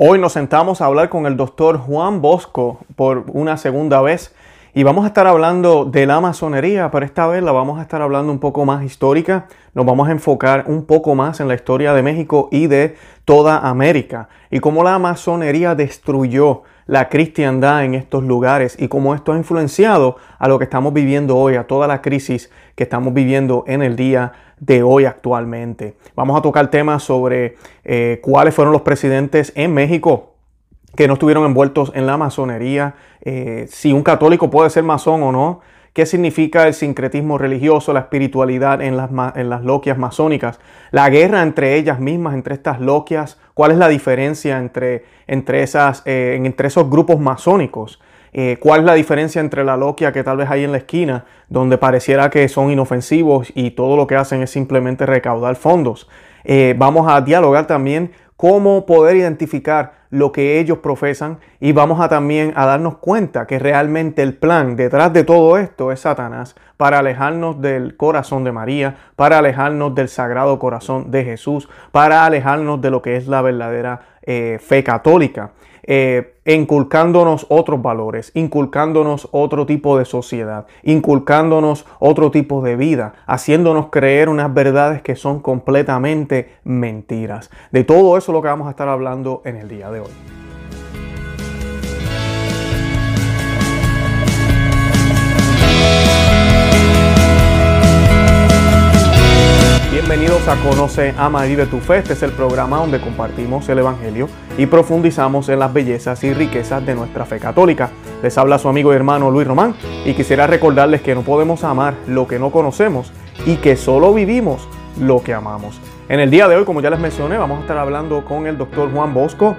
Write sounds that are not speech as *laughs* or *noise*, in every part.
Hoy nos sentamos a hablar con el doctor Juan Bosco por una segunda vez y vamos a estar hablando de la masonería, pero esta vez la vamos a estar hablando un poco más histórica, nos vamos a enfocar un poco más en la historia de México y de toda América y cómo la masonería destruyó la cristiandad en estos lugares y cómo esto ha influenciado a lo que estamos viviendo hoy, a toda la crisis que estamos viviendo en el día de hoy actualmente. Vamos a tocar temas sobre eh, cuáles fueron los presidentes en México que no estuvieron envueltos en la masonería, eh, si un católico puede ser masón o no, qué significa el sincretismo religioso, la espiritualidad en las, en las loquias masónicas, la guerra entre ellas mismas, entre estas loquias, cuál es la diferencia entre, entre, esas, eh, entre esos grupos masónicos. Eh, cuál es la diferencia entre la loquia que tal vez hay en la esquina, donde pareciera que son inofensivos y todo lo que hacen es simplemente recaudar fondos. vamos a dialogar también cómo poder identificar lo que ellos profesan y vamos a también a darnos cuenta que realmente el plan detrás de todo esto es Satanás para alejarnos del corazón de María, para alejarnos del sagrado corazón de Jesús, para alejarnos de lo que es la verdadera eh, fe católica. Eh, inculcándonos otros valores, inculcándonos otro tipo de sociedad, inculcándonos otro tipo de vida, haciéndonos creer unas verdades que son completamente mentiras. De todo eso es lo que vamos a estar hablando en el día de hoy. Bienvenidos a Conoce, Ama y Vive tu Fe. Este es el programa donde compartimos el Evangelio y profundizamos en las bellezas y riquezas de nuestra fe católica. Les habla su amigo y hermano Luis Román y quisiera recordarles que no podemos amar lo que no conocemos y que solo vivimos lo que amamos. En el día de hoy, como ya les mencioné, vamos a estar hablando con el doctor Juan Bosco.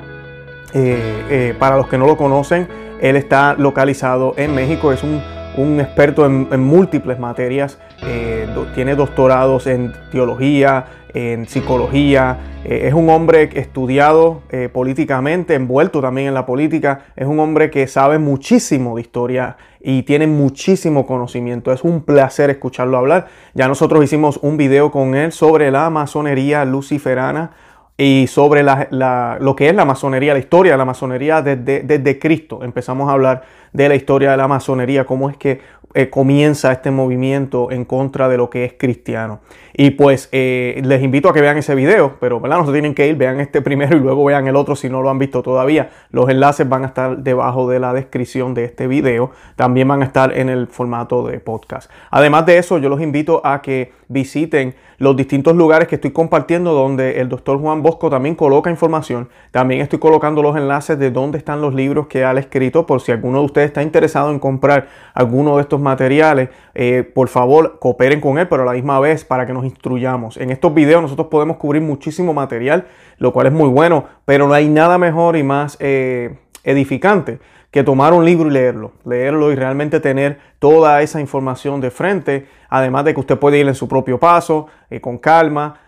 Eh, eh, para los que no lo conocen, él está localizado en México, es un un experto en, múltiples materias, eh, tiene doctorados en teología, en psicología, eh, es un hombre estudiado eh, políticamente, envuelto también en la política, es un hombre que sabe muchísimo de historia y tiene muchísimo conocimiento. Es un placer escucharlo hablar. Ya nosotros hicimos un video con él sobre la masonería luciferana y sobre lo que es la masonería, la historia de la masonería desde Cristo. Empezamos a hablar de la historia de la masonería, cómo es que eh, comienza este movimiento en contra de lo que es cristiano. Y pues eh, les invito a que vean ese video, pero ¿verdad? no se tienen que ir, vean este *laughs* primero y luego vean el otro si no lo han visto todavía. Los enlaces van a estar debajo de la descripción de este video, también van a estar en el formato de podcast. Además de eso, yo los invito a que visiten los distintos lugares que estoy compartiendo donde el doctor Juan Bosco también coloca información. También estoy colocando los enlaces de dónde están los libros que ha escrito por si alguno de ustedes está interesado en comprar alguno de estos materiales, eh, por favor cooperen con él, pero a la misma vez para que nos instruyamos. En estos videos nosotros podemos cubrir muchísimo material, lo cual es muy bueno, pero no hay nada mejor y más eh, edificante que tomar un libro y leerlo, leerlo y realmente tener toda esa información de frente, además de que usted puede ir en su propio paso, eh, con calma,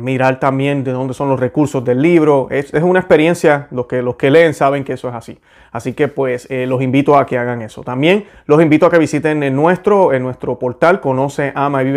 mirar también de dónde son los recursos del libro. Es, es, una experiencia, los que, los que leen saben que eso es así. Así que pues eh, los invito a que hagan eso. También los invito a que visiten en nuestro, en nuestro portal conoce ama y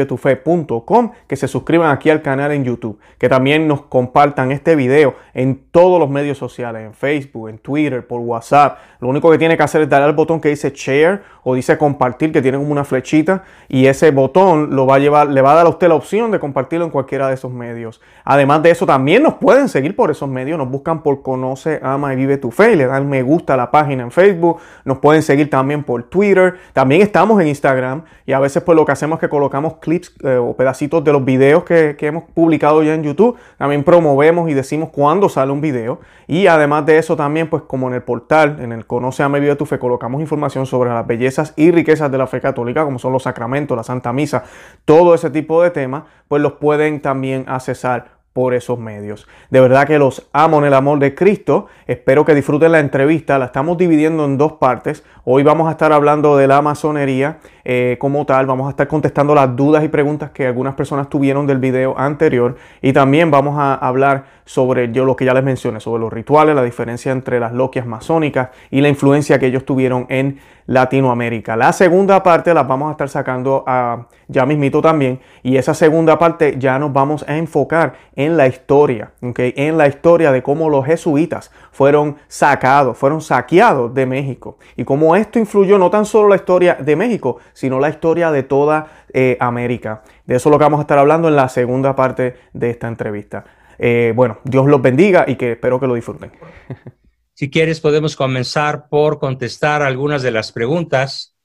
que se suscriban aquí al canal en YouTube, que también nos compartan este video en todos los medios sociales, en Facebook, en Twitter, por WhatsApp. Lo único que tiene que hacer es darle al botón que dice share o dice compartir, que tiene como una flechita, y ese botón lo va a llevar, le va a dar a usted la opción de compartirlo en cualquiera de esos medios. Además de eso, también nos pueden seguir por esos medios, nos buscan por Conoce, Ama y Vive tu Fe y le dan me gusta a la página en Facebook, nos pueden seguir también por Twitter, también estamos en Instagram y a veces pues lo que hacemos es que colocamos clips eh, o pedacitos de los videos que, hemos publicado ya en YouTube, también promovemos y decimos cuándo sale un video y además de eso también pues como en el portal, en el Conoce a Vive tu Fe, colocamos información sobre las bellezas y riquezas de la fe católica como son los sacramentos, la Santa Misa, todo ese tipo de temas, pues los pueden también accesar por esos medios. De verdad que los amo en el amor de Cristo. Espero que disfruten la entrevista. La estamos dividiendo en dos partes. Hoy vamos a estar hablando de la masonería eh, como tal. Vamos a estar contestando las dudas y preguntas que algunas personas tuvieron del video anterior. Y también vamos a hablar sobre yo lo que ya les mencioné, sobre los rituales, la diferencia entre las loquias masónicas y la influencia que ellos tuvieron en Latinoamérica. La segunda parte la vamos a estar sacando a, ya mismito también. Y esa segunda parte ya nos vamos a enfocar en en la historia, ¿okay? en la historia de cómo los jesuitas fueron sacados, fueron saqueados de México y cómo esto influyó no tan solo la historia de México, sino la historia de toda eh, América. De eso es lo que vamos a estar hablando en la segunda parte de esta entrevista. Eh, bueno, Dios los bendiga y que espero que lo disfruten. *laughs* Si quieres, podemos comenzar por contestar algunas de las preguntas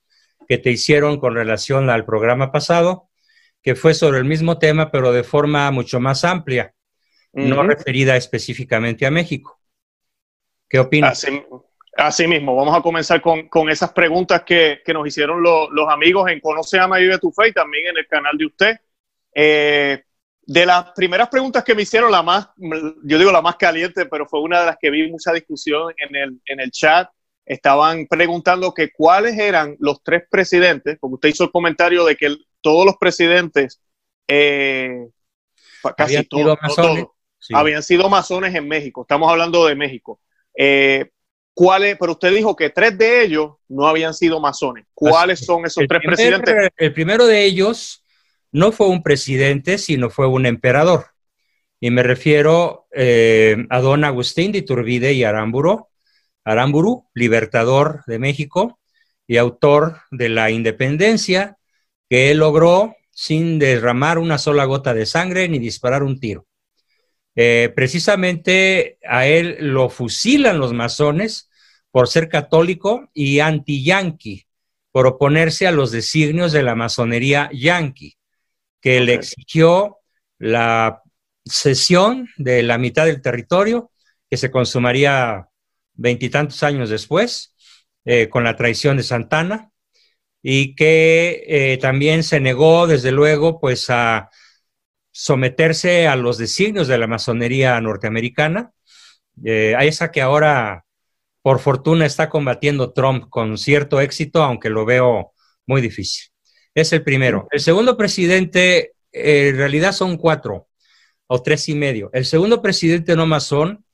que te hicieron con relación al programa pasado, que fue sobre el mismo tema, pero de forma mucho más amplia, no referida específicamente a México. ¿Qué opinas? Así, mismo, vamos a comenzar con, esas preguntas que, nos hicieron los amigos en Conoce, Ama Vive tu Fe y también en el canal de usted. Eh, de las primeras preguntas que me hicieron, la más, yo digo la más caliente, pero fue una de las que vi mucha discusión en el, en el chat. Estaban preguntando que cuáles eran los tres presidentes, porque usted hizo el comentario de que todos los presidentes, eh, casi todos, habían sido masones en México. Estamos hablando de México. Eh, ¿cuáles? Pero usted dijo que tres de ellos no habían sido masones. ¿Cuáles son esos tres presidentes? El primero de ellos no fue un presidente, sino fue un emperador. Y me refiero eh, a don Agustín de Iturbide y Aramburu, Aramburu, libertador de México y autor de la independencia que él logró sin derramar una sola gota de sangre ni disparar un tiro. Eh, precisamente a él lo fusilan los masones por ser católico y anti-yanqui, por oponerse a los designios de la masonería yanqui que le exigió la cesión de la mitad del territorio, que se consumaría veintitantos años después, eh, con la traición de Santana, y que eh, también se negó, desde luego, pues a someterse a los designios de la masonería norteamericana, eh, a esa que ahora, por fortuna, está combatiendo Trump con cierto éxito, aunque lo veo muy difícil. Es el primero. El segundo presidente, eh, en realidad son cuatro o tres y medio. El segundo presidente no masón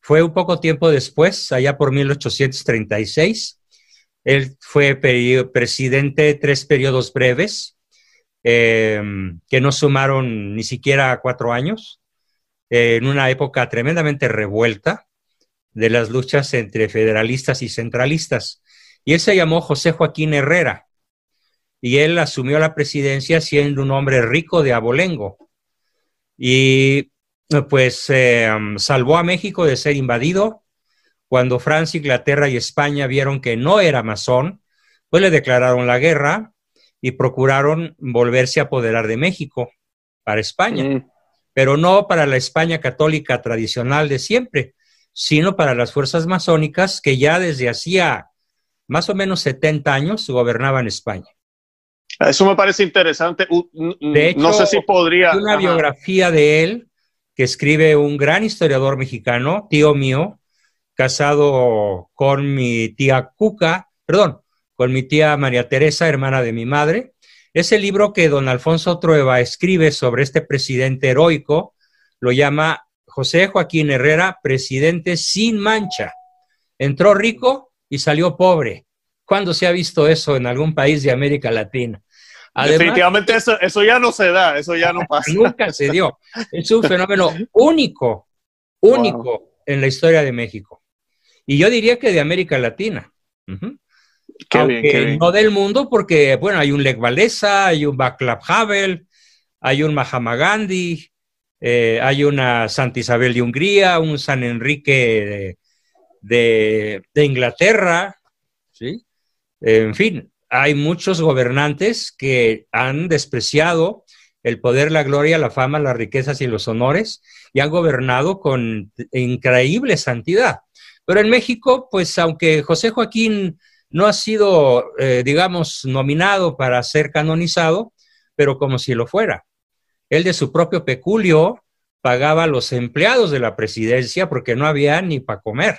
fue un poco tiempo después, allá por 1836. Él fue presidente tres periodos breves, em, que no sumaron ni siquiera cuatro años, en una época tremendamente revuelta de las luchas entre federalistas y centralistas. Y él se llamó José Joaquín Herrera y él asumió la presidencia siendo un hombre rico de abolengo. Y pues eh, salvó a México de ser invadido. Cuando Francia, Inglaterra y España vieron que no era masón, pues le declararon la guerra y procuraron volverse a apoderar de México para España, mm. pero no para la España católica tradicional de siempre, sino para las fuerzas masónicas que ya desde hacía más o menos 70 años gobernaban España. Eso me parece interesante. De hecho, no sé si podría. Una biografía de él que escribe un gran historiador mexicano, tío mío, casado con mi tía Cuca, perdón, con mi tía María Teresa, hermana de mi madre. Ese libro que don Alfonso Trueba escribe sobre este presidente heroico lo llama José Joaquín Herrera, presidente sin mancha. Entró rico y salió pobre. ¿Cuándo se ha visto eso en algún país de América Latina? Definitivamente eso, eso ya no se da, eso ya no *laughs* pasa. Nunca se dio. Es un fenómeno único, único en la historia de México. Y yo diría que de América Latina. no del mundo, porque, bueno, hay un Lech Walesa, hay un Václav Havel, hay un Mahatma Gandhi, eh, hay una Santa Isabel de Hungría, un San Enrique de, de Inglaterra, ¿sí? En fin, hay muchos gobernantes que han despreciado el poder, la gloria, la fama, las riquezas y los honores y han gobernado con increíble santidad. Pero en México, pues aunque José Joaquín no ha sido, eh, digamos, nominado para ser canonizado, pero como si lo fuera. Él de su propio peculio pagaba a los empleados de la presidencia porque no había ni para comer.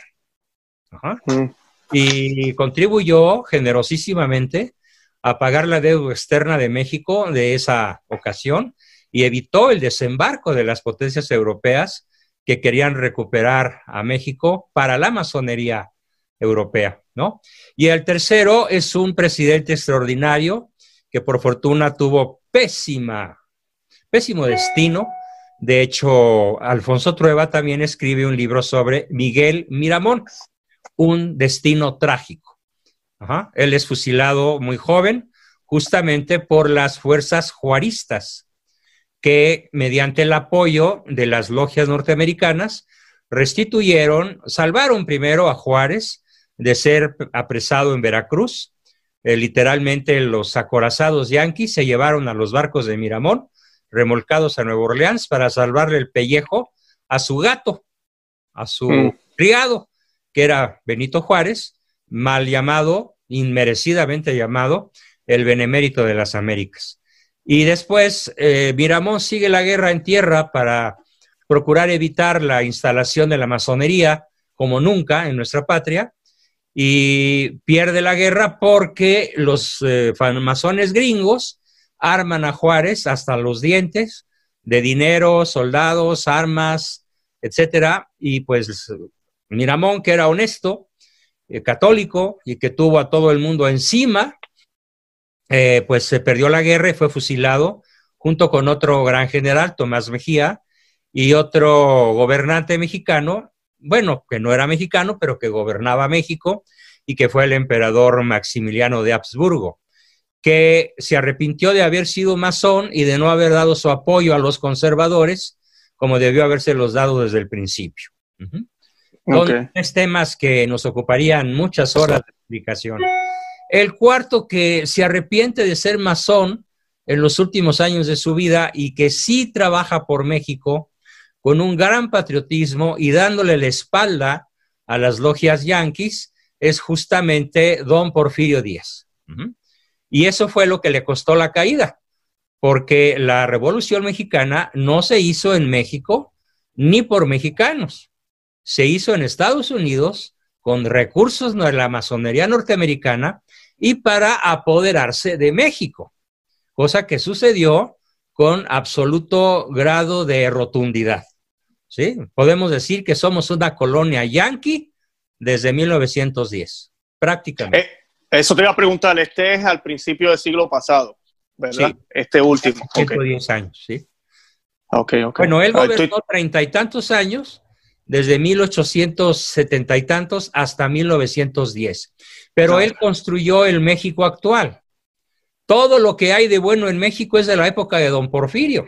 Ajá. Mm y contribuyó generosísimamente a pagar la deuda externa de México de esa ocasión y evitó el desembarco de las potencias europeas que querían recuperar a México para la masonería europea, ¿no? Y el tercero es un presidente extraordinario que por fortuna tuvo pésima, pésimo destino De hecho, Alfonso Trueba también escribe un libro sobre Miguel Miramón, un destino trágico. Él es fusilado muy joven, justamente por las fuerzas juaristas, que mediante el apoyo de las logias norteamericanas restituyeron, salvaron primero a Juárez de ser apresado en Veracruz. Eh, literalmente los acorazados yanquis se llevaron a los barcos de Miramón remolcados a Nueva Orleans para salvarle el pellejo a su gato, a su mm. criado, que era Benito Juárez, mal llamado, inmerecidamente llamado, el benemérito de las Américas. Y después eh, Miramón sigue la guerra en tierra para procurar evitar la instalación de la masonería como nunca en nuestra patria y pierde la guerra porque los eh, masones gringos arman a Juárez hasta los dientes de dinero, soldados, armas, etcétera, y pues Miramón, que era honesto, eh, católico y que tuvo a todo el mundo encima, eh, pues se perdió la guerra y fue fusilado junto con otro gran general, Tomás Mejía, y otro gobernante mexicano, bueno, que no era mexicano, pero que gobernaba México y que fue el emperador Maximiliano de Habsburgo que se arrepintió de haber sido masón y de no haber dado su apoyo a los conservadores como debió habérselos dado desde el principio. Son tres temas que nos ocuparían muchas horas de explicación. El cuarto, que se arrepiente de ser masón en los últimos años de su vida y que sí trabaja por México con un gran patriotismo y dándole la espalda a las logias yanquis, es justamente don Porfirio Díaz. Y eso fue lo que le costó la caída, porque la Revolución Mexicana no se hizo en México ni por mexicanos, se hizo en Estados Unidos con recursos de la masonería norteamericana y para apoderarse de México, cosa que sucedió con absoluto grado de rotundidad. ¿sí? Podemos decir que somos una colonia yanqui desde 1910, prácticamente. Eh, eso te iba a preguntar, este es al principio del siglo pasado, ¿verdad? Sí. Este último. 110 años, sí. Ok, ok. Bueno, él gobernó treinta y tantos años, desde 1870 y tantos hasta 1910. Pero él construyó el México actual. Todo lo que hay de bueno en México es de la época de don Porfirio.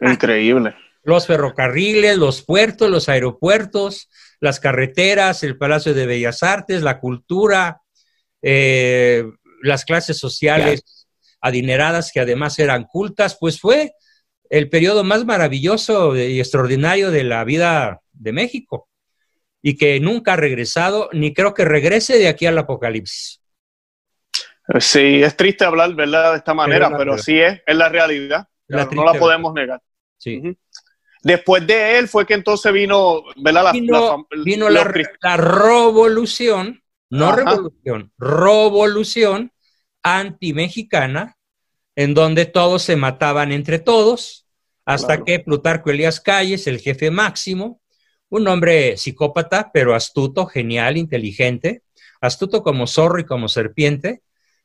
Increíble. Los ferrocarriles, los puertos, los aeropuertos, las carreteras, el Palacio de Bellas Artes, la cultura, eh, las clases sociales adineradas que además eran cultas, pues fue el periodo más maravilloso y extraordinario de la vida de México y que nunca ha regresado, ni creo que regrese de aquí al apocalipsis. Sí, es triste hablar, ¿verdad? De esta manera, pero, sí es, es la realidad. no la podemos negar. Sí. Después de él fue que entonces vino, ¿verdad? La, vino, la, la, revolución no revolución, revolución anti-mexicana, en donde todos se mataban entre todos, hasta que Plutarco Elías Calles, el jefe máximo, un hombre psicópata, pero astuto, genial, inteligente, astuto como zorro y como serpiente,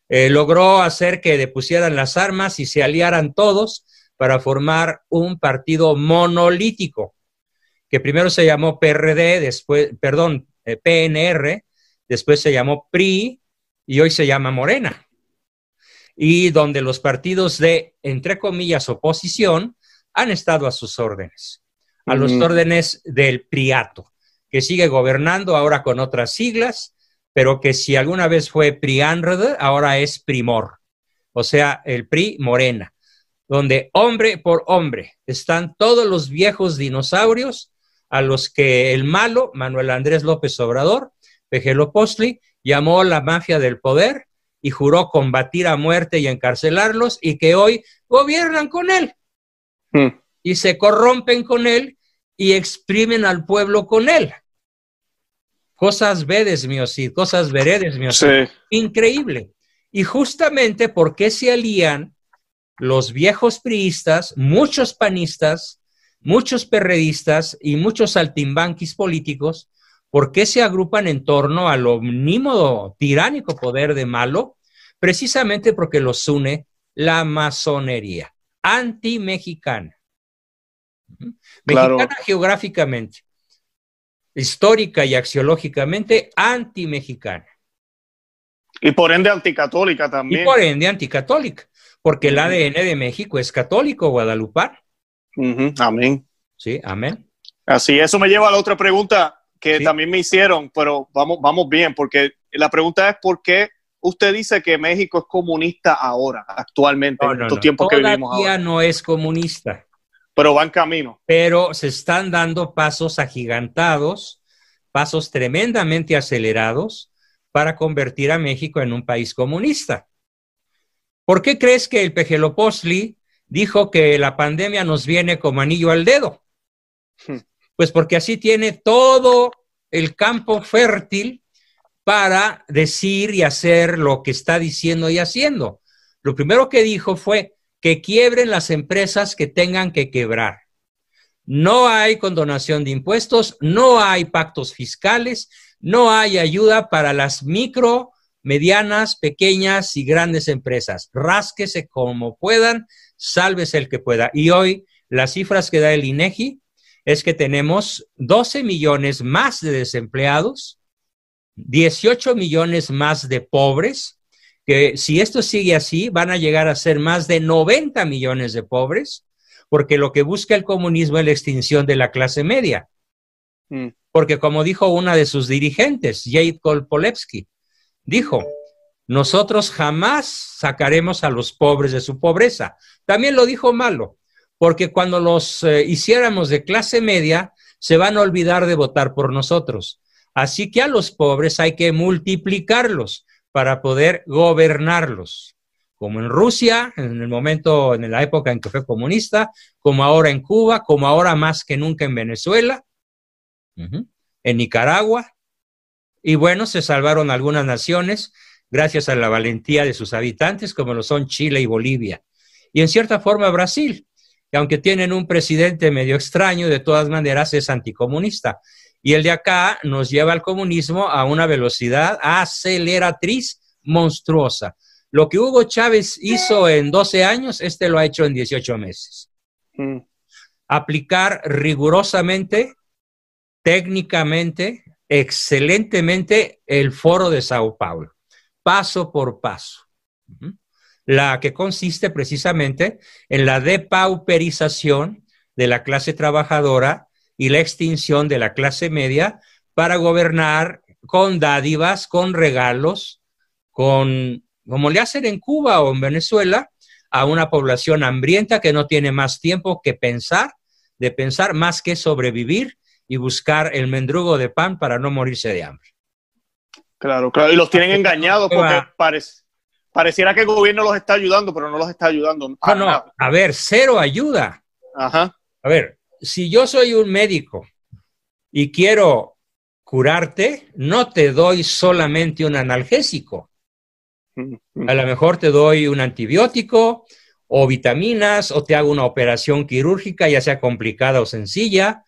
eh, logró hacer que depusieran las armas y se aliaran todos para formar un partido monolítico, que primero se llamó PRD, después, perdón, eh, PNR, después se llamó PRI y hoy se llama Morena. Y donde los partidos de, entre comillas, oposición han estado a sus órdenes, a los órdenes del PRIATO, que sigue gobernando ahora con otras siglas, pero que si alguna vez fue PRIANRD, ahora es PRIMOR, o sea, el PRI Morena, donde hombre por hombre están todos los viejos dinosaurios a los que el malo, Manuel Andrés López Obrador, Postli llamó la mafia del poder y juró combatir a muerte y encarcelarlos y que hoy gobiernan con él. Hmm. Y se corrompen con él y exprimen al pueblo con él. Cosas vedes, sí, cosas veredes, sí. Increíble. Y justamente porque se alían los viejos priistas, muchos panistas, muchos perredistas y muchos saltimbanquis políticos ¿Por qué se agrupan en torno al omnímodo tiránico poder de malo? Precisamente porque los une la masonería anti-mexicana. Mexicana geográficamente, histórica y axiológicamente anti-mexicana. Y por ende anticatólica también. Y por ende anticatólica, porque el ADN de México es católico, guadalupano. Amén. Sí, amén. Así, eso me lleva a la otra pregunta que también me hicieron, pero vamos, vamos bien, porque la pregunta es por qué usted dice que México es comunista ahora, actualmente, en estos tiempos que vivimos ahora. no es comunista. Pero va en camino. Pero se están dando pasos agigantados, pasos tremendamente acelerados para convertir a México en un país comunista. ¿Por qué crees que el Pejeloposli dijo que la pandemia nos viene como anillo al dedo? Pues porque así tiene todo el campo fértil para decir y hacer lo que está diciendo y haciendo. Lo primero que dijo fue que quiebren las empresas que tengan que quebrar. No hay condonación de impuestos, no hay pactos fiscales, no hay ayuda para las micro, medianas, pequeñas y grandes empresas. Rásquese como puedan, sálvese el que pueda. Y hoy las cifras que da el INEGI es que tenemos 12 millones más de desempleados, 18 millones más de pobres, que si esto sigue así, van a llegar a ser más de 90 millones de pobres, porque lo que busca el comunismo es la extinción de la clase media. Mm. Porque como dijo una de sus dirigentes, Jade Kolpolevsky, dijo, nosotros jamás sacaremos a los pobres de su pobreza. También lo dijo Malo, porque cuando los eh, hiciéramos de clase media, se van a olvidar de votar por nosotros. Así que a los pobres hay que multiplicarlos para poder gobernarlos, como en Rusia, en el momento, en la época en que fue comunista, como ahora en Cuba, como ahora más que nunca en Venezuela, en Nicaragua, y bueno, se salvaron algunas naciones gracias a la valentía de sus habitantes, como lo son Chile y Bolivia, y en cierta forma Brasil, que aunque tienen un presidente medio extraño, de todas maneras es anticomunista. Y el de acá nos lleva al comunismo a una velocidad aceleratriz monstruosa. Lo que Hugo Chávez hizo en 12 años, este lo ha hecho en 18 meses. Mm. Aplicar rigurosamente, técnicamente, excelentemente el foro de Sao Paulo, paso por paso. La que consiste precisamente en la depauperización de la clase trabajadora y la extinción de la clase media para gobernar con dádivas, con regalos, con, como le hacen en Cuba o en Venezuela, a una población hambrienta que no tiene más tiempo que pensar, de pensar más que sobrevivir y buscar el mendrugo de pan para no morirse de hambre. Claro, claro, y los tienen engañados porque pareciera que el gobierno los está ayudando, pero no los está ayudando. No, no, a ver, cero ayuda. Ajá. A ver, si yo soy un médico y quiero curarte, no te doy solamente un analgésico. A lo mejor te doy un antibiótico o vitaminas o te hago una operación quirúrgica, ya sea complicada o sencilla,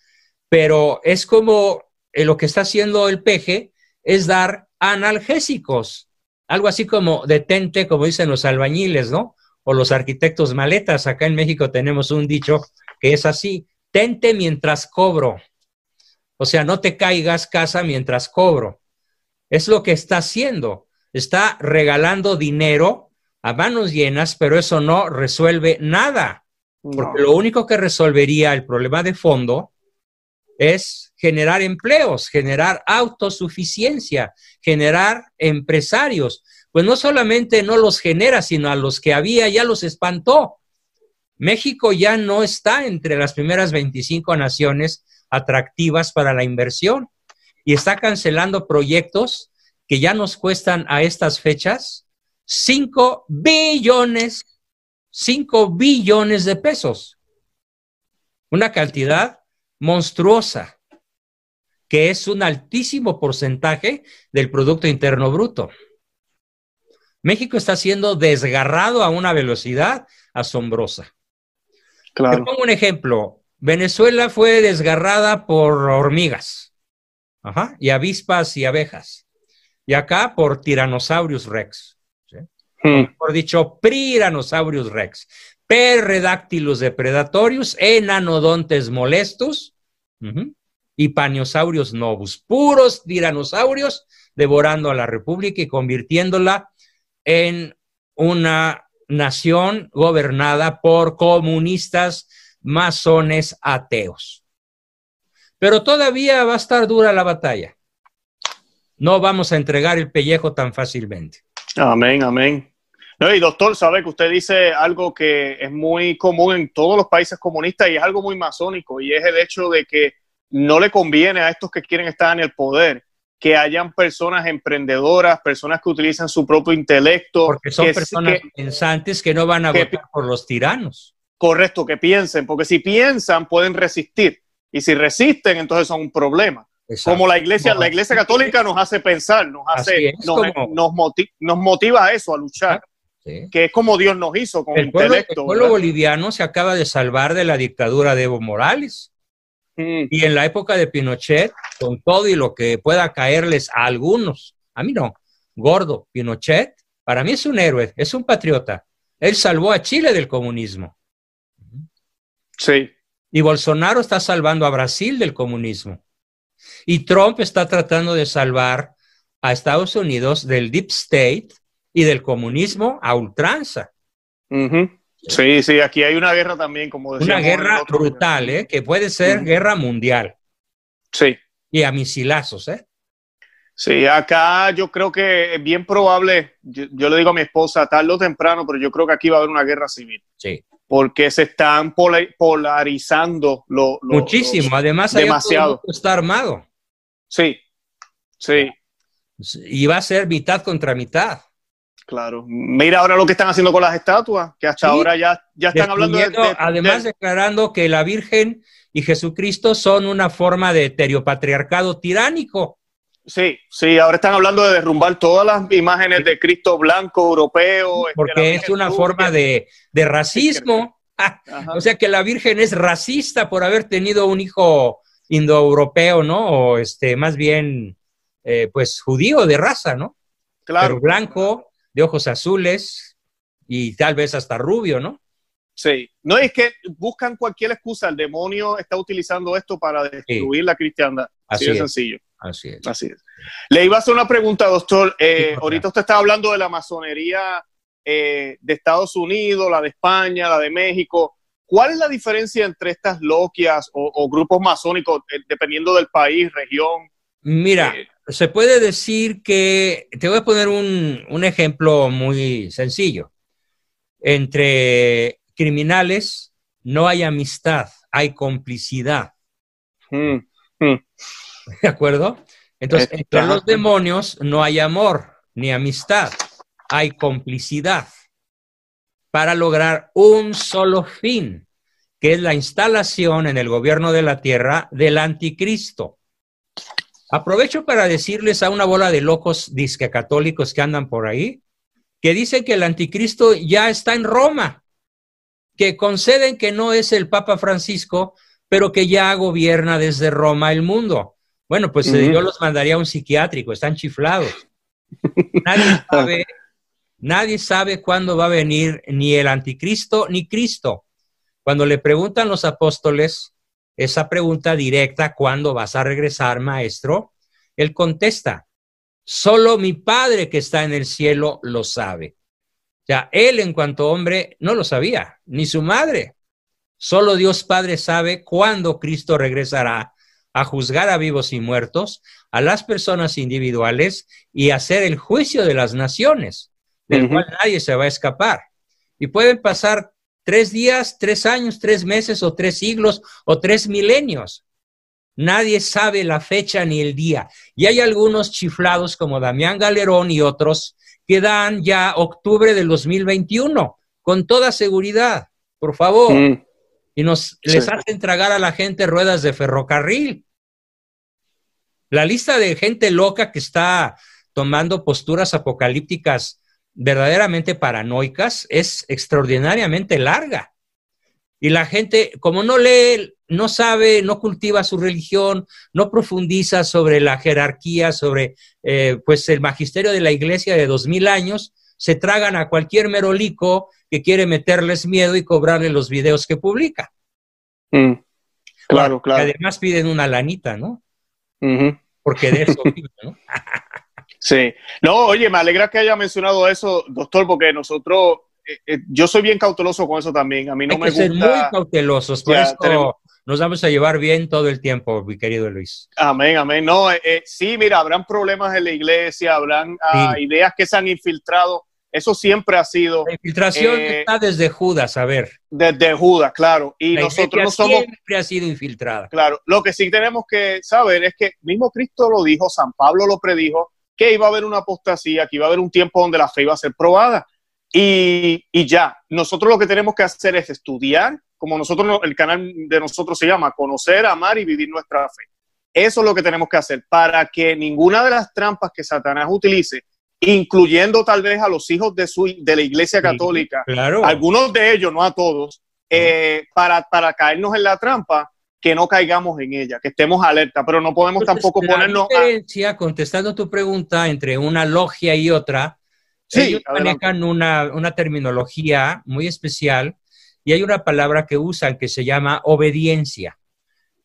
pero es como eh, lo que está haciendo el peje es dar analgésicos, algo así como detente, como dicen los albañiles, ¿no? O los arquitectos maletas. Acá en México tenemos un dicho que es así, tente mientras cobro. O sea, no te caigas casa mientras cobro. Es lo que está haciendo. Está regalando dinero a manos llenas, pero eso no resuelve nada. Porque lo único que resolvería el problema de fondo es generar empleos, generar autosuficiencia, generar empresarios. Pues no solamente no los genera, sino a los que había ya los espantó. México ya no está entre las primeras 25 naciones atractivas para la inversión y está cancelando proyectos que ya nos cuestan a estas fechas 5 billones, 5 billones de pesos. Una cantidad monstruosa, que es un altísimo porcentaje del Producto Interno Bruto. México está siendo desgarrado a una velocidad asombrosa. Te pongo un ejemplo. Venezuela fue desgarrada por hormigas y avispas y abejas. Y acá por Tyrannosaurus rex. Hmm. Por dicho, Piranosaurus rex. Perredactylus depredatorius, enanodontes molestus y paniosaurios novus, puros tiranosaurios devorando a la República y convirtiéndola en una nación gobernada por comunistas, masones, ateos. Pero todavía va a estar dura la batalla. No vamos a entregar el pellejo tan fácilmente. Amén, amén. Y doctor, sabe que usted dice algo que es muy común en todos los países comunistas y es algo muy masónico, y es el hecho de que no le conviene a estos que quieren estar en el poder que hayan personas emprendedoras, personas que utilizan su propio intelecto. Porque son personas pensantes que no van a votar por los tiranos. Correcto, que piensen, porque si piensan pueden resistir y si resisten entonces son un problema. Como la iglesia, la iglesia católica nos hace pensar, nos hace, nos, motiva, a eso, a luchar. Que es como Dios nos hizo con el intelecto. el pueblo boliviano se acaba de salvar de la dictadura de Evo Morales. Mm. Y en la época de Pinochet, con todo y lo que pueda caerles a algunos, a mí no, gordo, Pinochet, para mí es un héroe, es un patriota. Él salvó a Chile del comunismo. Sí. Y Bolsonaro está salvando a Brasil del comunismo. Y Trump está tratando de salvar a Estados Unidos del deep state y del comunismo a ultranza. Sí, sí, aquí hay una guerra también, como decía. Una guerra brutal, ¿eh? Que puede ser guerra mundial. Sí. Y a misilazos, ¿eh? Sí, acá yo creo que es bien probable, yo, le digo a mi esposa, tarde o temprano, pero yo creo que aquí va a haber una guerra civil. Sí. Porque se están polarizando lo, Muchísimo, además demasiado. está armado. Sí, sí. Y va a ser mitad contra mitad. Claro. Mira ahora lo que están haciendo con las estatuas, que hasta ahora ya, ya están hablando de, Además, declarando que la Virgen y Jesucristo son una forma de heteropatriarcado tiránico. Sí, sí, ahora están hablando de derrumbar todas las imágenes de Cristo blanco, europeo. Este, Porque es una forma de, racismo. *laughs* o sea que la Virgen es racista por haber tenido un hijo indoeuropeo, ¿no? O este, más bien, eh, pues judío de raza, ¿no? Claro. Pero blanco, de ojos azules y tal vez hasta rubio, ¿no? Sí, no es que buscan cualquier excusa, el demonio está utilizando esto para destruir la cristiandad. Así, de sencillo. Así es. Así es. Le iba a hacer una pregunta, doctor. Eh, ahorita usted estaba hablando de la masonería eh, de Estados Unidos, la de España, la de México. ¿Cuál es la diferencia entre estas loquias o, grupos masónicos, eh, dependiendo del país, región? Mira, se puede decir que, te voy a poner un, ejemplo muy sencillo. Entre criminales no hay amistad, hay complicidad. Mm, mm. *laughs* ¿De acuerdo? Entonces, entre los demonios no hay amor ni amistad, hay complicidad para lograr un solo fin, que es la instalación en el gobierno de la tierra del anticristo. Aprovecho para decirles a una bola de locos disque católicos que andan por ahí, que dicen que el anticristo ya está en Roma, que conceden que no es el Papa Francisco, pero que ya gobierna desde Roma el mundo. Bueno, pues eh, yo los mandaría a un psiquiátrico, están chiflados. Nadie *laughs* sabe, nadie sabe cuándo va a venir ni el anticristo ni Cristo. Cuando le preguntan los apóstoles, esa pregunta directa, ¿cuándo vas a regresar, maestro? Él contesta, solo mi Padre que está en el cielo lo sabe. Ya, él en cuanto hombre no lo sabía, ni su madre. Solo Dios Padre sabe cuándo Cristo regresará a juzgar a vivos y muertos, a las personas individuales y hacer el juicio de las naciones, del cual nadie se va a escapar. Y pueden pasar tres días, tres años, tres meses o tres siglos o tres milenios. Nadie sabe la fecha ni el día. Y hay algunos chiflados como Damián Galerón y otros que dan ya octubre del 2021, con toda seguridad, por favor. Mm. Y nos les hacen tragar a la gente ruedas de ferrocarril. La lista de gente loca que está tomando posturas apocalípticas verdaderamente paranoicas es extraordinariamente larga. Y la gente, como no lee, no sabe, no cultiva su religión, no profundiza sobre la jerarquía, sobre eh, pues el magisterio de la iglesia de dos mil años, se tragan a cualquier merolico que quiere meterles miedo y cobrarle los videos que publica. Mm. Claro, claro. Y además piden una lanita, ¿no? Porque de eso *laughs* viven, ¿no? Sí. No, oye, me alegra que haya mencionado eso, doctor, porque nosotros, eh, eh, yo soy bien cauteloso con eso también. A mí no Hay me que gusta. ser muy cautelosos, por Ya, eso tenemos- nos vamos a llevar bien todo el tiempo, mi querido Luis. Amén, amén. No, eh, sí, mira, habrán problemas en la iglesia, habrán ah, Sí. ideas que se han infiltrado. Eso siempre ha sido La infiltración Eh, está desde Judas, a ver. desde Judas, claro. Y La nosotros no somos, siempre ha sido infiltrada. claro. Lo que sí tenemos que saber es que mismo Cristo lo dijo, San Pablo lo predijo, que iba a haber una apostasía, que iba a haber un tiempo donde la fe iba a ser probada. Y, y ya, nosotros lo que tenemos que hacer es estudiar, como nosotros, no- el canal de nosotros se llama Conocer, Amar y Vivir nuestra fe. Eso es lo que tenemos que hacer para que ninguna de las trampas que Satanás utilice, incluyendo tal vez a los hijos de, su, de la Iglesia Sí, Católica, Claro. algunos de ellos, no a todos, eh, para, para caernos en la trampa, que no caigamos en ella, que estemos alerta, pero no podemos Entonces, tampoco la ponernos a... diferencia, contestando tu pregunta, entre una logia y otra, Sí, ellos adelante. manejan una, una terminología muy especial y hay una palabra que usan que se llama obediencia.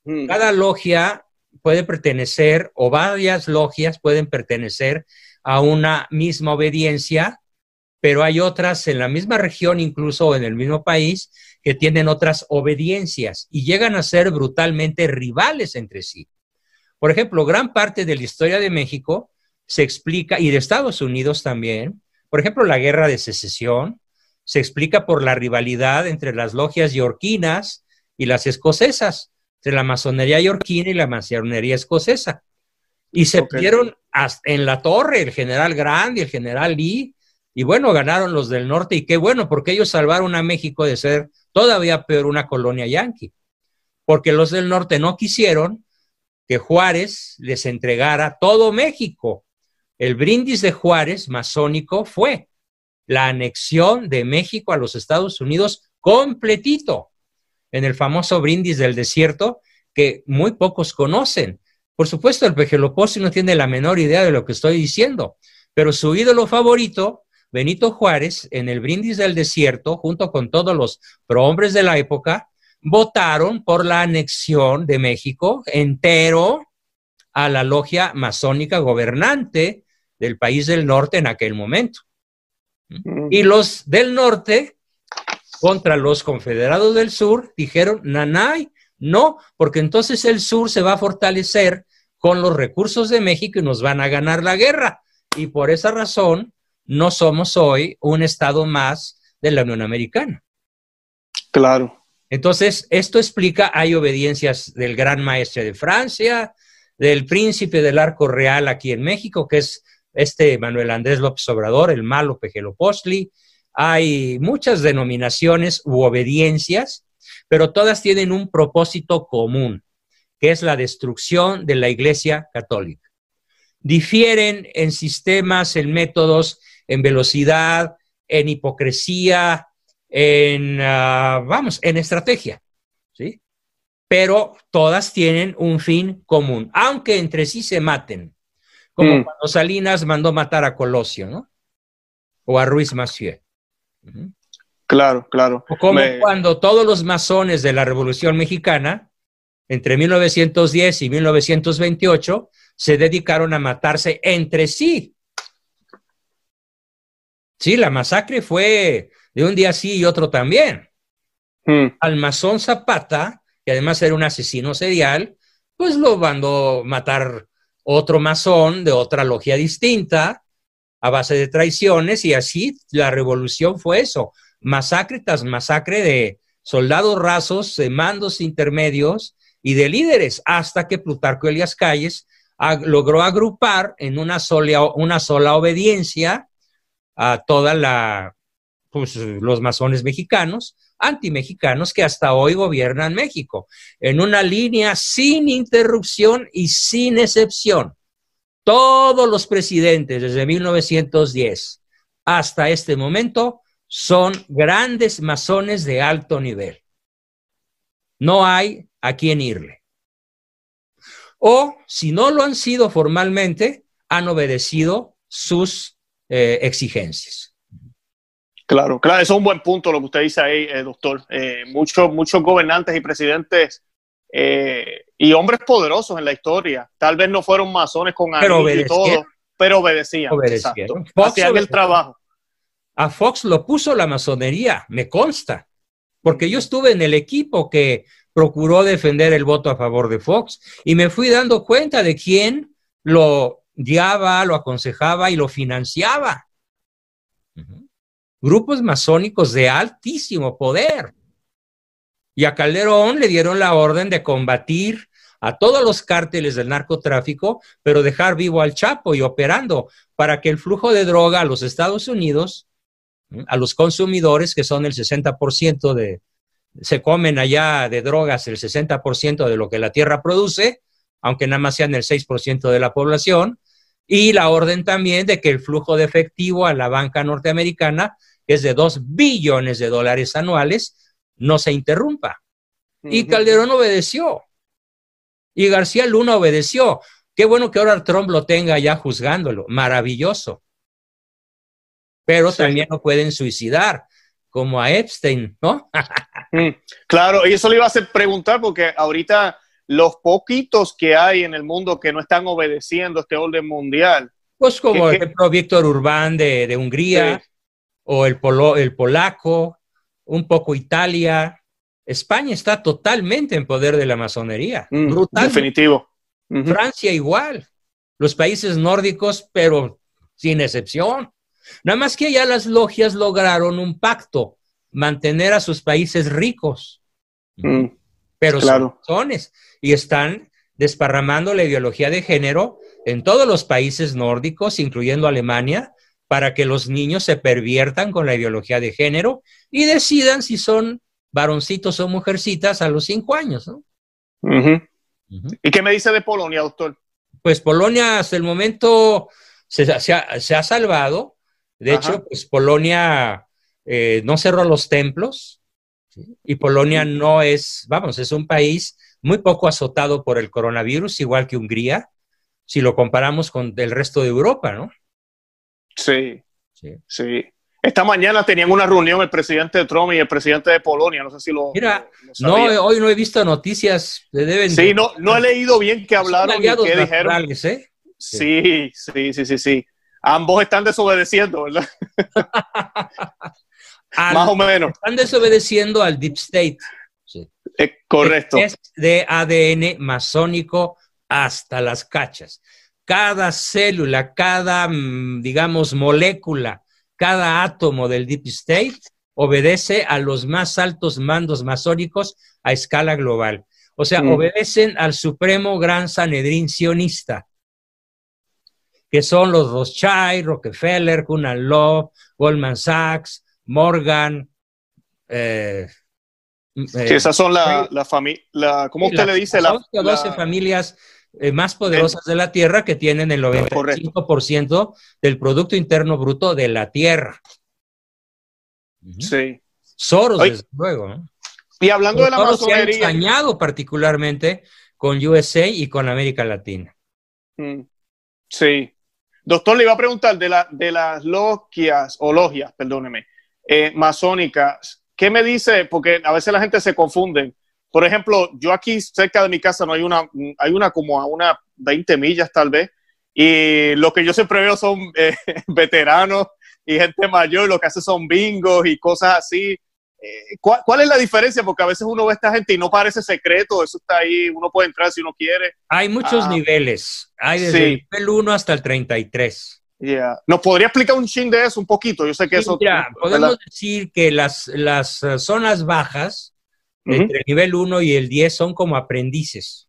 Mm, Cada logia puede pertenecer, o varias logias pueden pertenecer a una misma obediencia, pero hay otras en la misma región, incluso en el mismo país, que tienen otras obediencias y llegan a ser brutalmente rivales entre sí. Por ejemplo, gran parte de la historia de México se explica, y de Estados Unidos también, por ejemplo, la guerra de secesión, se explica por la rivalidad entre las logias yorquinas y las escocesas, entre la masonería yorquina y la masonería escocesa. Y se Ok. vieron en la torre el general Grant y el general Lee, y bueno, ganaron los del norte, y qué bueno, porque ellos salvaron a México de ser todavía peor una colonia yanqui, porque los del norte no quisieron que Juárez les entregara todo México. El brindis de Juárez masónico fue la anexión de México a los Estados Unidos completito, en el famoso brindis del desierto que muy pocos conocen. Por supuesto, el Pejeloposi no tiene la menor idea de lo que estoy diciendo, pero su ídolo favorito, Benito Juárez, en el brindis del desierto, junto con todos los prohombres de la época, votaron por la anexión de México entero a la logia masónica gobernante del país del norte en aquel momento. Y los del norte, contra los confederados del sur, dijeron, nanay, no, porque entonces el sur se va a fortalecer con los recursos de México y nos van a ganar la guerra. Y por esa razón, no somos hoy un estado más de la Unión Americana. Claro. Entonces, esto explica, hay obediencias del gran maestre de Francia, del príncipe del arco real aquí en México, que es este Manuel Andrés López Obrador, el malo Pejelopostli. Hay muchas denominaciones u obediencias, pero todas tienen un propósito común, que es la destrucción de la Iglesia Católica. Difieren en sistemas, en métodos, en velocidad, en hipocresía, en, uh, vamos, en estrategia, ¿sí? Pero todas tienen un fin común, aunque entre sí se maten, como mm. cuando Salinas mandó matar a Colosio, ¿no? O a Ruiz Massieu. Uh -huh. Claro, claro. O como Me... cuando todos los masones de la Revolución Mexicana, entre 1910 y 1928, se dedicaron a matarse entre sí. Sí, la masacre fue de un día sí y otro también. Mm. Al masón Zapata, que además era un asesino serial, pues lo mandó matar otro masón de otra logia distinta a base de traiciones y así la revolución fue eso, masacre tras masacre de soldados rasos, de mandos intermedios y de líderes, hasta que Plutarco Elias Calles logró agrupar en una sola, una sola obediencia a toda la, pues, los masones mexicanos, antimexicanos que hasta hoy gobiernan México, en una línea sin interrupción y sin excepción. Todos los presidentes desde 1910 hasta este momento son grandes masones de alto nivel. No hay a quién irle. O si no lo han sido formalmente, han obedecido sus eh, exigencias. Claro, claro, eso es un buen punto lo que usted dice ahí, eh, doctor. Eh, muchos, muchos gobernantes y presidentes y hombres poderosos en la historia, tal vez no fueron masones con anillos y todo, pero obedecían. obedecieron. Hacían el trabajo. A Fox lo puso la masonería, me consta, porque yo estuve en el equipo que procuró defender el voto a favor de Fox y me fui dando cuenta de quién lo guiaba, lo aconsejaba y lo financiaba. Grupos masónicos de altísimo poder. Y a Calderón le dieron la orden de combatir a todos los cárteles del narcotráfico, pero dejar vivo al Chapo y operando para que el flujo de droga a los Estados Unidos, a los consumidores, que son el 60% de, se comen allá de drogas el 60% de lo que la tierra produce, aunque nada más sean el 6% de la población, y la orden también de que el flujo de efectivo a la banca norteamericana que es de 2 billones de dólares anuales, no se interrumpa. Y Calderón obedeció. Y García Luna obedeció. Qué bueno que ahora Trump lo tenga ya juzgándolo. Maravilloso. Pero también lo pueden suicidar, como a Epstein, ¿no? Mm, claro, y eso le iba a hacer preguntar porque ahorita los poquitos que hay en el mundo que no están obedeciendo este orden mundial. Pues como el ejemplo Víctor Urbán de, Hungría, o el, el polaco, un poco Italia. España está totalmente en poder de la masonería. Mm, definitivo. Francia igual. Los países nórdicos, pero sin excepción. Nada más que ya las logias lograron un pacto, mantener a sus países ricos. Mm, pero claro. son y están desparramando la ideología de género en todos los países nórdicos, incluyendo Alemania, para que los niños se perviertan con la ideología de género y decidan si son varoncitos o mujercitas a los cinco años. ¿no? ¿Y qué me dice de Polonia, doctor? Pues Polonia hasta el momento se, ha, salvado. De hecho, pues Polonia eh, no cerró los templos y Polonia no es, vamos, es un país muy poco azotado por el coronavirus, igual que Hungría, si lo comparamos con el resto de Europa, ¿no? Sí, sí, Esta mañana tenían una reunión el presidente de Trump y el presidente de Polonia, no sé si lo... Mira, no, hoy no he visto noticias, deben... Sí, no, no he leído bien qué hablaron y qué dijeron. ¿eh? Sí, sí, sí, sí, sí. Ambos están desobedeciendo, ¿verdad? *laughs* Más o menos. Están desobedeciendo al Deep State. Sí. Eh, correcto. Es de ADN masónico hasta las cachas cada célula, cada, mm, digamos, molécula, cada átomo del Deep State obedece a los más altos mandos masónicos a escala global. O sea, mm. obedecen al supremo gran Sanedrín sionista, que son los Rothschild, Rockefeller, Kunan Love, Goldman Sachs, Morgan. Eh, eh esas son la, la familia, ¿cómo usted le dice? Las 12 familias eh, más poderosas de la Tierra que tienen el 95% del Producto Interno Bruto de la Tierra. Sí. Soros, desde luego. Y hablando de la Soros se ha ensañado particularmente con USA y con América Latina. Mm. Sí. Doctor, le iba a preguntar de, la, de las logias, o logias, perdóneme, eh, masónicas, ¿qué me dice? Porque a veces la gente se confunde por ejemplo, yo aquí cerca de mi casa no hay una, hay una como a unas 20 millas tal vez, y lo que yo siempre veo son eh, *laughs* veteranos y gente mayor, lo que hace son bingos y cosas así. Eh, ¿cuál, es la diferencia? Porque a veces uno ve a esta gente y no parece secreto, eso está ahí, uno puede entrar si uno quiere. Hay muchos ah, niveles, hay desde el nivel 1 hasta el 33. Yeah. ¿Nos podría explicar un ching de eso un poquito? Yo sé que eso... podemos decir que las, las eh, zonas bajas entre el nivel 1 y el 10 son como aprendices.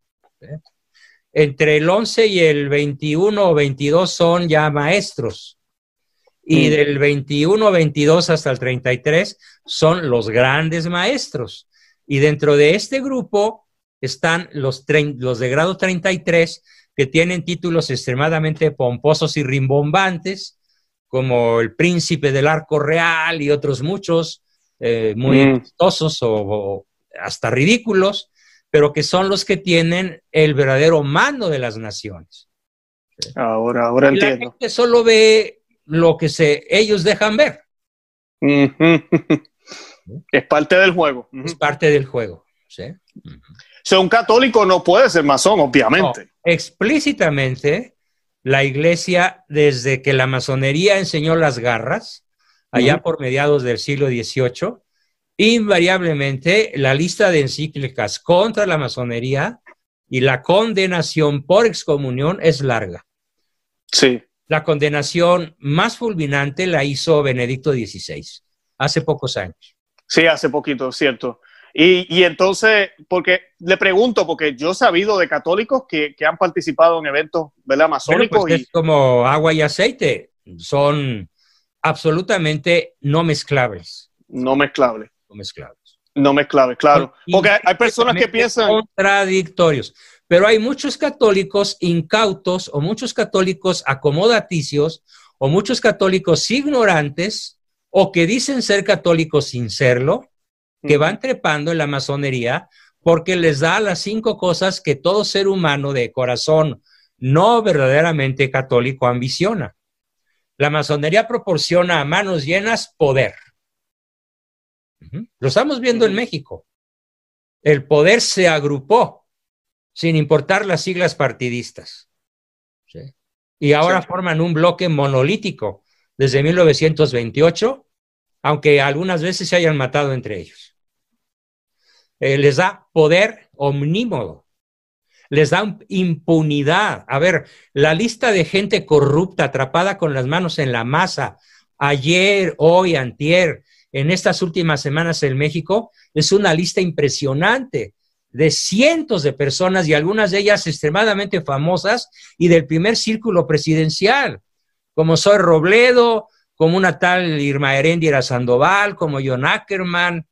Entre el 11 y el 21 o 22 son ya maestros. Y mm. del 21 22 hasta el 33 son los grandes maestros. Y dentro de este grupo están los, los de grado 33 que tienen títulos extremadamente pomposos y rimbombantes, como el príncipe del arco real y otros muchos, eh, muy mm. exitosos o, hasta ridículos, pero que son los que tienen el verdadero mando de las naciones. Ahora, ahora entiendo. La gente solo ve lo que se, ellos dejan ver. Es parte del juego. Es parte del juego. ¿sí? un católico no puede ser masón, obviamente. explícitamente, la iglesia, desde que la masonería enseñó las garras, allá por mediados del siglo XVIII, invariablemente la lista de encíclicas contra la masonería y la condenación por excomunión es larga. Sí. La condenación más fulminante la hizo Benedicto XVI, hace pocos años. Sí, hace poquito, cierto. Y, entonces, porque le pregunto, porque yo he sabido de católicos que, han participado en eventos ¿verdad? masónicos. Pues, es como agua y aceite, son absolutamente no mezclables. No mezclables. No mezclables. No mezclables, claro. Porque hay personas que piensan... Contradictorios. Pero hay muchos católicos incautos o muchos católicos acomodaticios o muchos católicos ignorantes o que dicen ser católicos sin serlo, que van trepando en la masonería porque les da las cinco cosas que todo ser humano de corazón no verdaderamente católico ambiciona. La masonería proporciona a manos llenas poder. Lo estamos viendo en México. El poder se agrupó sin importar las siglas partidistas. Y ahora forman un bloque monolítico desde 1928, aunque algunas veces se hayan matado entre ellos. Eh, les da poder omnímodo, les da impunidad. A ver, la lista de gente corrupta atrapada con las manos en la masa, ayer, hoy, antier, en estas últimas semanas en México, es una lista impresionante de cientos de personas y algunas de ellas extremadamente famosas y del primer círculo presidencial, como Soy Robledo, como una tal Irma Heréndira Sandoval, como John Ackerman,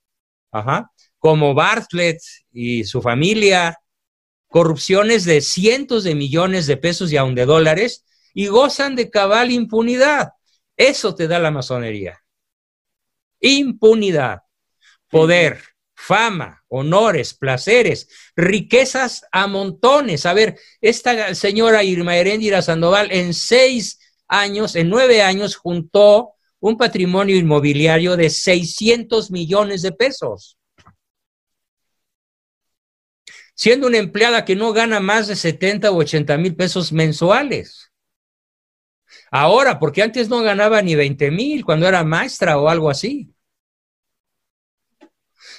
ajá, como Bartlett y su familia, corrupciones de cientos de millones de pesos y aún de dólares, y gozan de cabal impunidad. Eso te da la masonería. Impunidad, poder, fama, honores, placeres, riquezas a montones. A ver, esta señora Irma Heréndira Sandoval en seis años, en nueve años, juntó un patrimonio inmobiliario de 600 millones de pesos siendo una empleada que no gana más de 70 o 80 mil pesos mensuales. Ahora, porque antes no ganaba ni 20 mil cuando era maestra o algo así.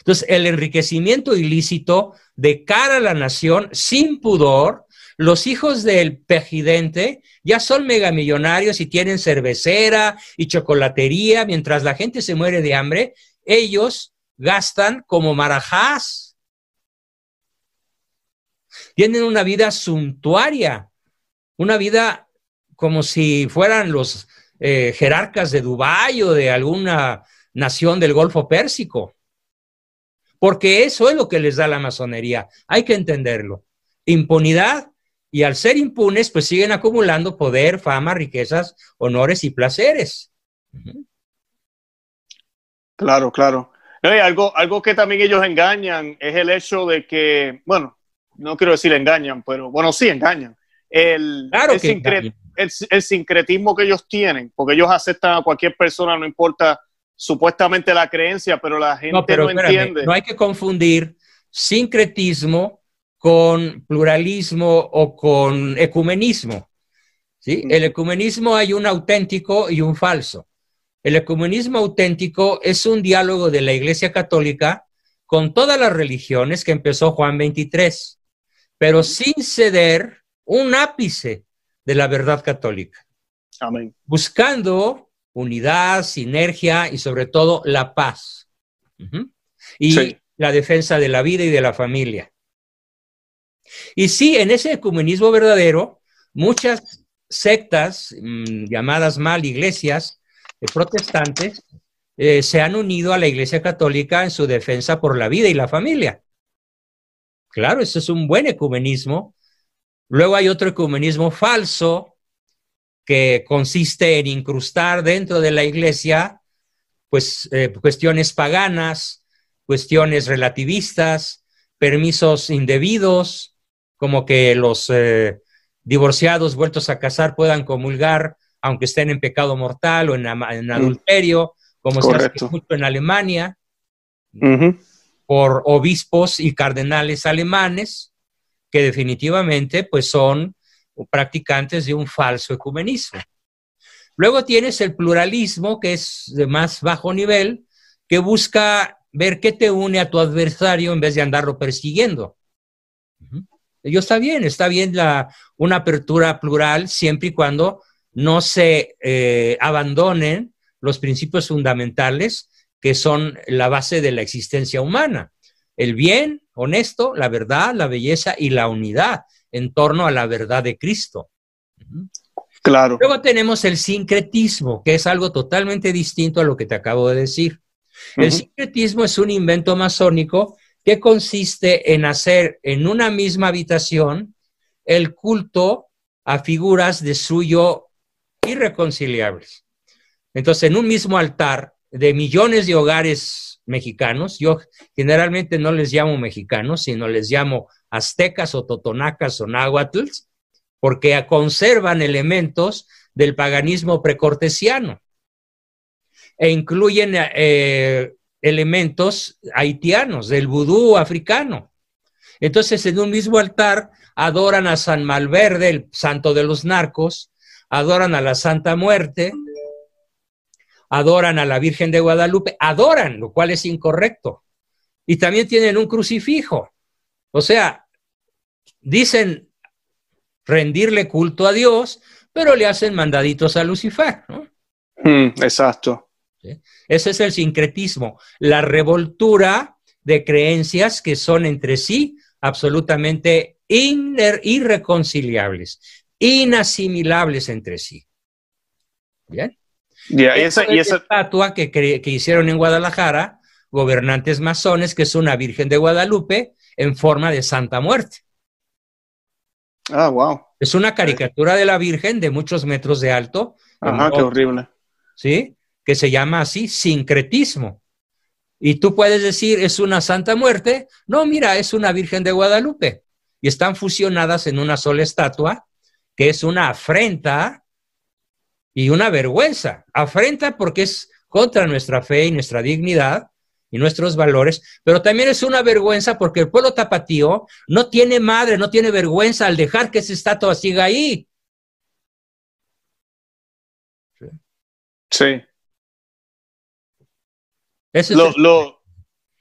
Entonces, el enriquecimiento ilícito de cara a la nación, sin pudor, los hijos del pejidente ya son megamillonarios y tienen cervecera y chocolatería, mientras la gente se muere de hambre, ellos gastan como marajás tienen una vida suntuaria, una vida como si fueran los eh, jerarcas de Dubái o de alguna nación del Golfo Pérsico. Porque eso es lo que les da la masonería. Hay que entenderlo. Impunidad y al ser impunes, pues siguen acumulando poder, fama, riquezas, honores y placeres. Claro, claro. algo, algo que también ellos engañan es el hecho de que, bueno, no quiero decir engañan, pero bueno, sí engañan. El, el, sincretismo que ellos tienen, porque ellos aceptan a cualquier persona, no importa supuestamente la creencia, pero la gente no, entiende. No hay que confundir sincretismo con pluralismo o con ecumenismo. ¿sí? Mm. El ecumenismo hay un auténtico y un falso. El ecumenismo auténtico es un diálogo de la Iglesia Católica con todas las religiones que empezó Juan 23 pero sin ceder un ápice de la verdad católica. Amén. Buscando unidad, sinergia y sobre todo la paz. Y la defensa de la vida y de la familia. Y sí, en ese ecumenismo verdadero, muchas sectas mm, llamadas mal iglesias eh, protestantes eh, se han unido a la Iglesia Católica en su defensa por la vida y la familia. Claro, eso es un buen ecumenismo. Luego hay otro ecumenismo falso que consiste en incrustar dentro de la iglesia pues eh, cuestiones paganas, cuestiones relativistas, permisos indebidos, como que los eh, divorciados vueltos a casar puedan comulgar aunque estén en pecado mortal o en, en mm. adulterio como se hace mucho en Alemania, por obispos y cardenales alemanes, que definitivamente pues son practicantes de un falso ecumenismo. Luego tienes el pluralismo, que es de más bajo nivel, que busca ver qué te une a tu adversario en vez de andarlo persiguiendo. Ello está bien, está bien la, una apertura plural siempre y cuando no se eh, abandonen los principios fundamentales que son la base de la existencia humana. El bien honesto, la verdad, la belleza y la unidad en torno a la verdad de Cristo. Claro. Luego tenemos el sincretismo, que es algo totalmente distinto a lo que te acabo de decir. El sincretismo es un invento masónico que consiste en hacer en una misma habitación el culto a figuras de suyo irreconciliables. Entonces, en un mismo altar de millones de hogares mexicanos, yo generalmente no les llamo mexicanos, sino les llamo aztecas o totonacas o náhuatl, porque conservan elementos del paganismo precortesiano e incluyen eh, elementos haitianos, del vudú africano. Entonces, en un mismo altar adoran a San Malverde, el santo de los narcos, adoran a la Santa Muerte, adoran a la Virgen de Guadalupe, adoran, lo cual es incorrecto. Y también tienen un crucifijo. O sea, dicen rendirle culto a Dios, pero le hacen mandaditos a Lucifer, ¿no? Mm, exacto. Ese es el sincretismo, la revoltura de creencias que son entre sí absolutamente irreconciliables, inasimilables entre sí. ¿Bien? y esa, estatua que, que hicieron en Guadalajara, gobernantes masones, que es una Virgen de Guadalupe en forma de Santa Muerte. Ah, wow. Es una caricatura de la Virgen de muchos metros de alto. Ajá, qué horrible. ¿Sí? Que se llama así sincretismo. Y tú puedes decir, es una Santa Muerte. No, mira, es una Virgen de Guadalupe. Y están fusionadas en una sola estatua, que es una afrenta y una vergüenza. Afrenta porque es contra nuestra fe y nuestra dignidad, y nuestros valores, pero también es una vergüenza porque el pueblo tapatío no tiene madre, no tiene vergüenza al dejar que esa estatua siga ahí. Sí. Ese es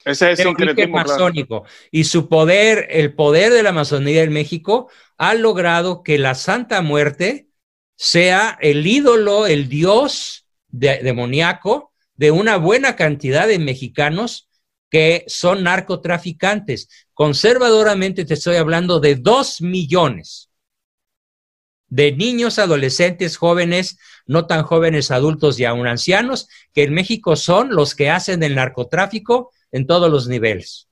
ese es el masónico. Y su poder, el poder de la masonería en México, ha logrado que la Santa Muerte sea el ídolo, el dios demoníaco de una buena cantidad de mexicanos que son narcotraficantes. Conservadoramente te estoy hablando de dos millones de niños, adolescentes, jóvenes, no tan jóvenes, adultos y aún ancianos, que en México son los que hacen el narcotráfico en todos los niveles.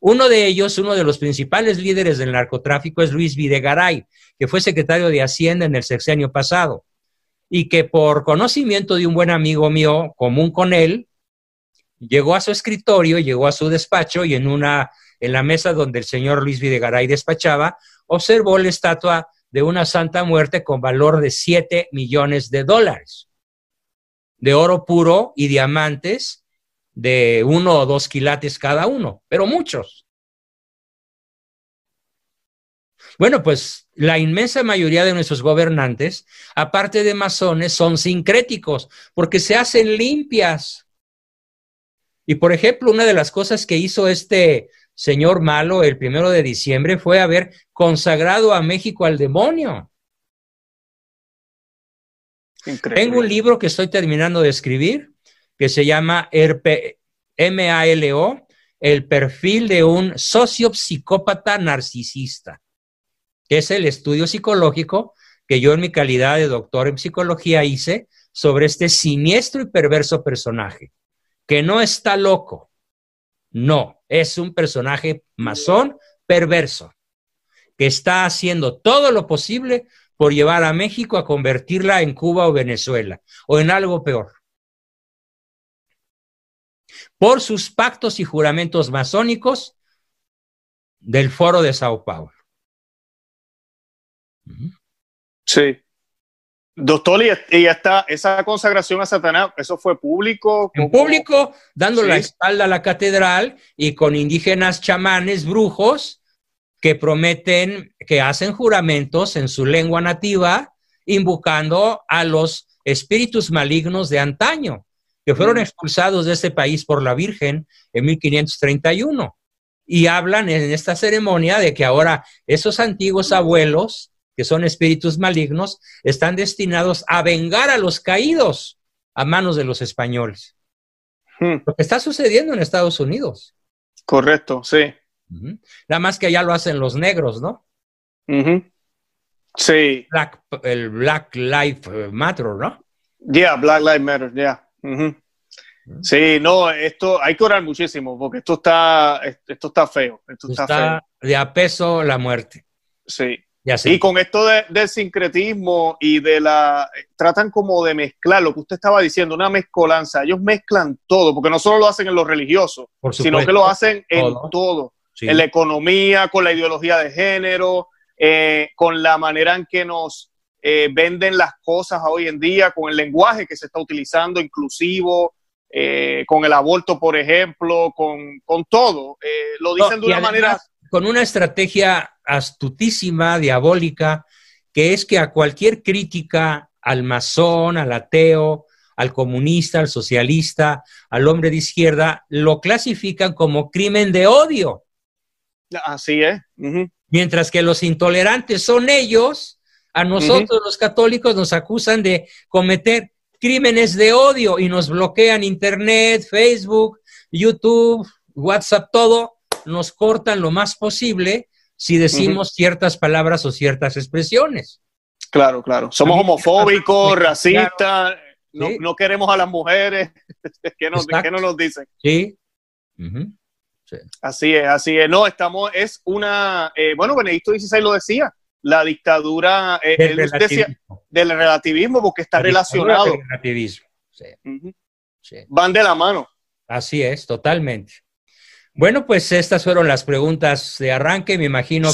Uno de ellos, uno de los principales líderes del narcotráfico es Luis Videgaray, que fue secretario de Hacienda en el sexenio pasado y que por conocimiento de un buen amigo mío común con él, llegó a su escritorio, llegó a su despacho y en una en la mesa donde el señor Luis Videgaray despachaba, observó la estatua de una Santa Muerte con valor de 7 millones de dólares, de oro puro y diamantes de uno o dos quilates cada uno, pero muchos. Bueno, pues la inmensa mayoría de nuestros gobernantes, aparte de masones, son sincréticos porque se hacen limpias. Y por ejemplo, una de las cosas que hizo este señor malo el primero de diciembre fue haber consagrado a México al demonio. Tengo un libro que estoy terminando de escribir que se llama MALO, el perfil de un socio-psicópata narcisista que es el estudio psicológico que yo en mi calidad de doctor en psicología hice sobre este siniestro y perverso personaje, que no está loco, no, es un personaje masón perverso, que está haciendo todo lo posible por llevar a México a convertirla en Cuba o Venezuela, o en algo peor. Por sus pactos y juramentos masónicos del Foro de Sao Paulo. Sí. Doctor, y, esta, esa consagración a Satanás, ¿eso fue público? En público, dando la espalda a la catedral y con indígenas chamanes, brujos, que prometen, que hacen juramentos en su lengua nativa, invocando a los espíritus malignos de antaño, que fueron mm. expulsados de este país por la Virgen en 1531. Y hablan en esta ceremonia de que ahora esos antiguos abuelos, que son espíritus malignos, están destinados a vengar a los caídos a manos de los españoles. Hmm. Lo que está sucediendo en Estados Unidos. Correcto, sí. Nada más que allá lo hacen los negros, ¿no? Sí. el Black Lives Matter, ¿no? Yeah, Black Lives Matter, yeah. Sí, no, esto hay que orar muchísimo porque esto está, esto está feo. Esto está, feo. de a peso la muerte. Sí. Y con esto del sincretismo y de la... Tratan como de mezclar lo que usted estaba diciendo, una mezcolanza. Ellos mezclan todo, porque no solo lo hacen en lo religioso, sino que lo hacen en todo. En la economía, con la ideología de género, eh, con la manera en que nos eh, venden las cosas hoy en día, con el lenguaje que se está utilizando, inclusivo, eh, con el aborto, por ejemplo, con, todo. lo dicen de una manera con una estrategia astutísima, diabólica, que es que a cualquier crítica al masón, al ateo, al comunista, al socialista, al hombre de izquierda, lo clasifican como crimen de odio. Así es. Mientras que los intolerantes son ellos, a nosotros los católicos nos acusan de cometer crímenes de odio y nos bloquean Internet, Facebook, YouTube, WhatsApp, todo, nos cortan lo más posible si decimos ciertas palabras o ciertas expresiones. Claro, claro. Somos homofóbicos, racistas, no, queremos a las mujeres. *laughs* ¿Qué, nos, nos dicen? Sí. Así es, así es. No, estamos, es una, eh, bueno, Benedicto XVI lo decía, la dictadura eh, del, relativismo. del, relativismo. porque está relacionado. relativismo. Van de la mano. Así es, totalmente. Bueno, pues estas fueron las preguntas de arranque. Me imagino